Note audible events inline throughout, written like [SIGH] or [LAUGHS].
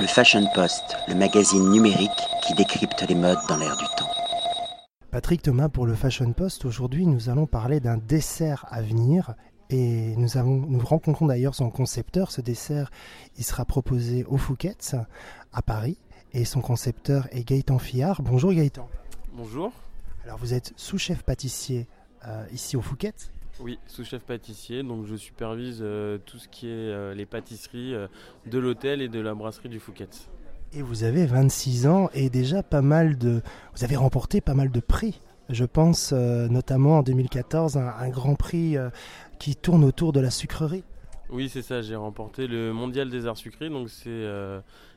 Le Fashion Post, le magazine numérique qui décrypte les modes dans l'air du temps. Patrick Thomas pour le Fashion Post. Aujourd'hui, nous allons parler d'un dessert à venir. Et nous, avons, nous rencontrons d'ailleurs son concepteur. Ce dessert, il sera proposé au Fouquet's à Paris. Et son concepteur est Gaëtan Fillard. Bonjour Gaëtan. Bonjour. Alors vous êtes sous-chef pâtissier euh, ici au Fouquet's oui, sous-chef pâtissier, donc je supervise euh, tout ce qui est euh, les pâtisseries euh, de l'hôtel et de la brasserie du Fouquet. Et vous avez 26 ans et déjà pas mal de... Vous avez remporté pas mal de prix. Je pense notamment en 2014 un, un grand prix qui tourne autour de la sucrerie. Oui, c'est ça, j'ai remporté le mondial des arts sucrés, donc c'est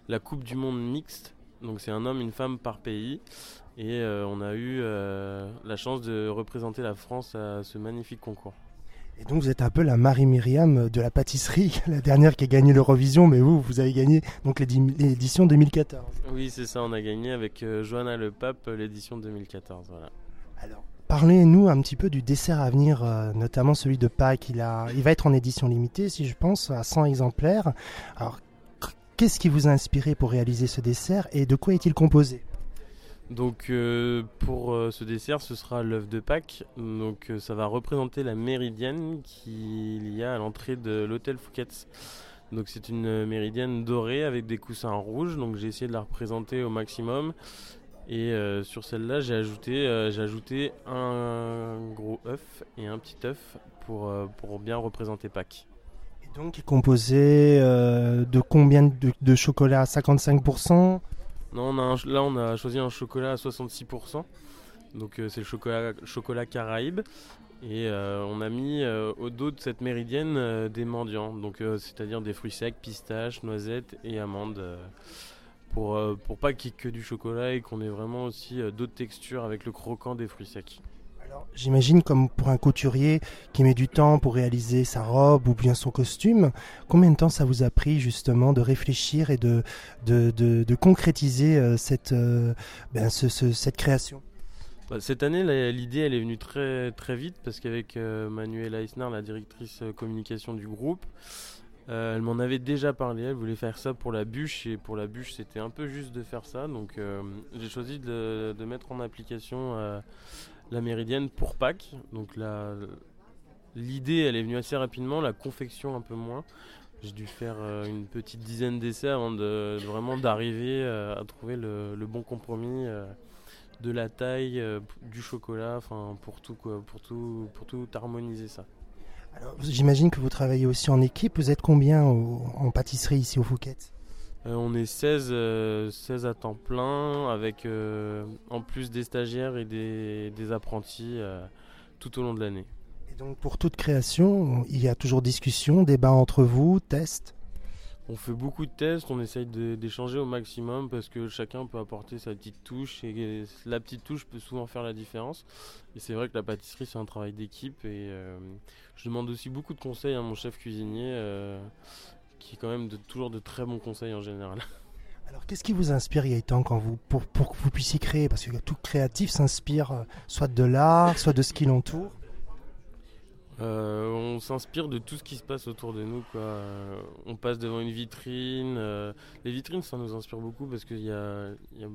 la Coupe du monde mixte. Donc c'est un homme, une femme par pays. Et euh, on a eu euh, la chance de représenter la France à ce magnifique concours. Et donc vous êtes un peu la Marie-Myriam de la pâtisserie, [LAUGHS] la dernière qui a gagné l'Eurovision, mais vous, vous avez gagné donc l'édition 2014. Oui, c'est ça, on a gagné avec euh, Johanna Le Pape l'édition 2014. Voilà. Alors, parlez-nous un petit peu du dessert à venir, notamment celui de Pâques. Il, a, il va être en édition limitée, si je pense, à 100 exemplaires. Alors, qu'est-ce qui vous a inspiré pour réaliser ce dessert et de quoi est-il composé? Donc euh, pour euh, ce dessert, ce sera l'œuf de Pâques. Donc euh, ça va représenter la méridienne qu'il y a à l'entrée de l'hôtel Fouquet's. Donc c'est une méridienne dorée avec des coussins rouges. Donc j'ai essayé de la représenter au maximum. Et sur celle-là, j'ai ajouté, un gros œuf et un petit œuf pour, pour bien représenter Pâques. Donc est composé de combien de, chocolat? 55% non, là on a choisi un chocolat à 66%. Donc euh, c'est le chocolat, Caraïbe. Et euh, on a mis euh, au dos de cette méridienne des mendiants, donc c'est-à-dire des fruits secs, pistaches, noisettes et amandes, pour, pour pas qu'il y ait que du chocolat et qu'on ait vraiment aussi d'autres textures avec le croquant des fruits secs. J'imagine comme pour un couturier qui met du temps pour réaliser sa robe ou bien son costume, combien de temps ça vous a pris justement de réfléchir et de, de, concrétiser euh, cette, euh, ben, cette création? Bah, cette année, l'idée elle est venue très très vite parce qu'avec euh, Manuela Eisner, la directrice communication du groupe, elle m'en avait déjà parlé. Elle voulait faire ça pour la bûche et pour la bûche, c'était un peu juste de faire ça. Donc j'ai choisi de, de, mettre en application la méridienne pour Pâques. Donc l'idée, elle est venue assez rapidement, la confection un peu moins. J'ai dû faire euh, une petite dizaine d'essais avant de, vraiment d'arriver euh, à trouver le, bon compromis euh, de la taille, du chocolat, pour tout pour tout, pour tout harmoniser ça. J'imagine que vous travaillez aussi en équipe. Vous êtes combien en pâtisserie ici au Fouquet euh, on est 16, 16 euh, à temps plein, avec euh, en plus des stagiaires et des, apprentis tout au long de l'année. Et donc pour toute création, il y a toujours discussion, débat entre vous, tests on fait beaucoup de tests, on essaye d'échanger au maximum parce que chacun peut apporter sa petite touche et la petite touche peut souvent faire la différence. Et c'est vrai que la pâtisserie c'est un travail d'équipe et je demande aussi beaucoup de conseils à mon chef cuisinier qui est quand même de, toujours de très bons conseils en général. [LAUGHS] Alors qu'est-ce qui vous inspire Gaëtan quand vous, pour, pour que vous puissiez créer? Parce que tout créatif s'inspire euh, soit de l'art, soit de ce qui l'entoure. Euh, on s'inspire de tout ce qui se passe autour de nous. Quoi. on passe devant une vitrine. Euh, les vitrines, ça nous inspire beaucoup parce y a, y a,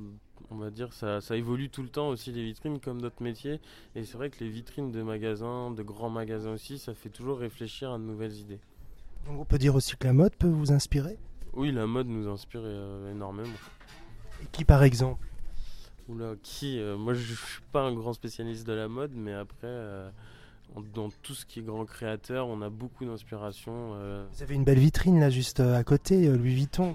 on va dire, ça, ça, évolue tout le temps aussi les vitrines comme notre métier. Et c'est vrai que les vitrines de magasins, de grands magasins aussi, ça fait toujours réfléchir à de nouvelles idées on peut dire aussi que la mode peut vous inspirer Oui, la mode nous inspire euh, énormément. Et qui par exemple Oula, qui euh, Moi je suis pas un grand spécialiste de la mode, mais après, euh, dans tout ce qui est grand créateur, on a beaucoup d'inspiration. Vous avez une belle vitrine là juste à côté, Louis Vuitton.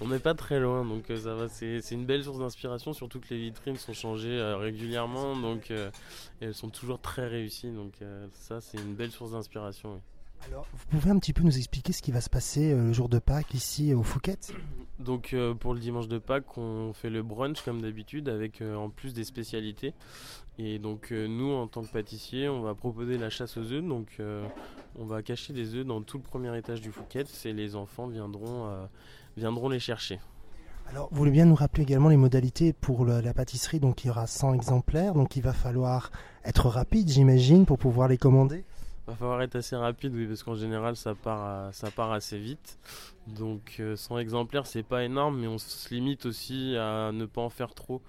On n'est pas très loin, donc ça va. C'est une belle source d'inspiration, surtout que les vitrines sont changées régulièrement, donc elles sont toujours très réussies. Donc ça, c'est une belle source d'inspiration. Oui. Alors, vous pouvez un petit peu nous expliquer ce qui va se passer euh, le jour de Pâques ici au Fouquet Donc, euh, pour le dimanche de Pâques, on fait le brunch comme d'habitude avec euh, en plus des spécialités. Et donc, nous, en tant que pâtissier, on va proposer la chasse aux œufs. Donc, on va cacher des œufs dans tout le premier étage du Fouquet et les enfants viendront, viendront les chercher. Alors, vous voulez bien nous rappeler également les modalités pour la pâtisserie? Donc, il y aura 100 exemplaires. Donc, il va falloir être rapide, j'imagine, pour pouvoir les commander? Va falloir être assez rapide, oui, parce qu'en général, ça part, ça part assez vite. Donc, 100 exemplaires, c'est pas énorme, mais on se limite aussi à ne pas en faire trop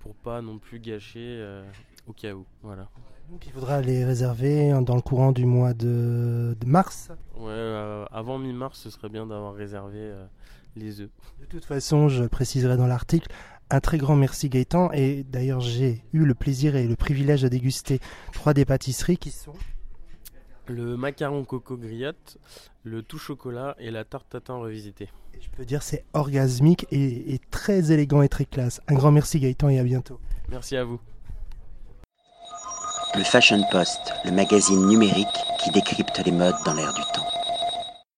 pour pas non plus gâcher au cas où. Voilà. Donc, il faudra les réserver dans le courant du mois de, mars Ouais, avant mi-mars, ce serait bien d'avoir réservé les œufs. De toute façon, je préciserai dans l'article, un très grand merci Gaëtan. Et d'ailleurs, j'ai eu le plaisir et le privilège de déguster trois des pâtisseries qui sont le macaron coco griotte, le tout chocolat et la tarte tatin revisitée. je peux dire c'est orgasmique et, et, très élégant et très classe. Un grand merci Gaëtan et à bientôt. Merci à vous. Le Fashion Post, le magazine numérique qui décrypte les modes dans l'air du temps.